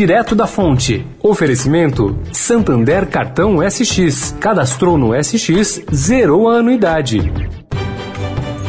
direto da fonte. Oferecimento: Santander Cartão SX. Cadastrou no SX, zerou a anuidade.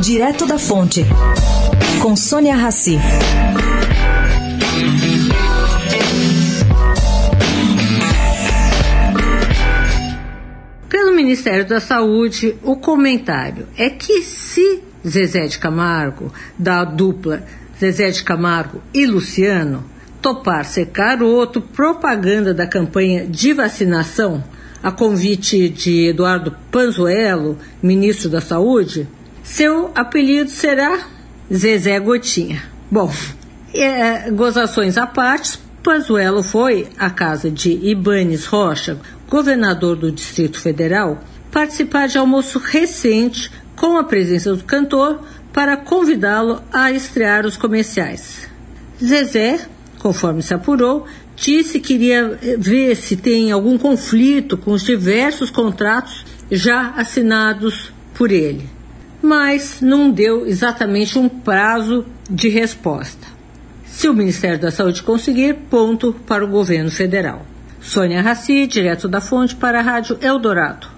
Direto da Fonte, com Sônia Rassi. Pelo Ministério da Saúde, o comentário é que se Zezé de Camargo, da dupla Zezé de Camargo e Luciano, topar ser caroto propaganda da campanha de vacinação a convite de Eduardo Panzuelo, ministro da Saúde, seu apelido será Zezé Gotinha. Bom, é, gozações à parte, Panzuelo foi à casa de Ibanes Rocha, governador do Distrito Federal, participar de almoço recente com a presença do cantor para convidá-lo a estrear os comerciais. Zezé, conforme se apurou, disse que iria ver se tem algum conflito com os diversos contratos já assinados por ele, mas não deu exatamente um prazo de resposta. Se o Ministério da Saúde conseguir, ponto para o governo federal. Sônia Raci, direto da fonte para a Rádio Eldorado.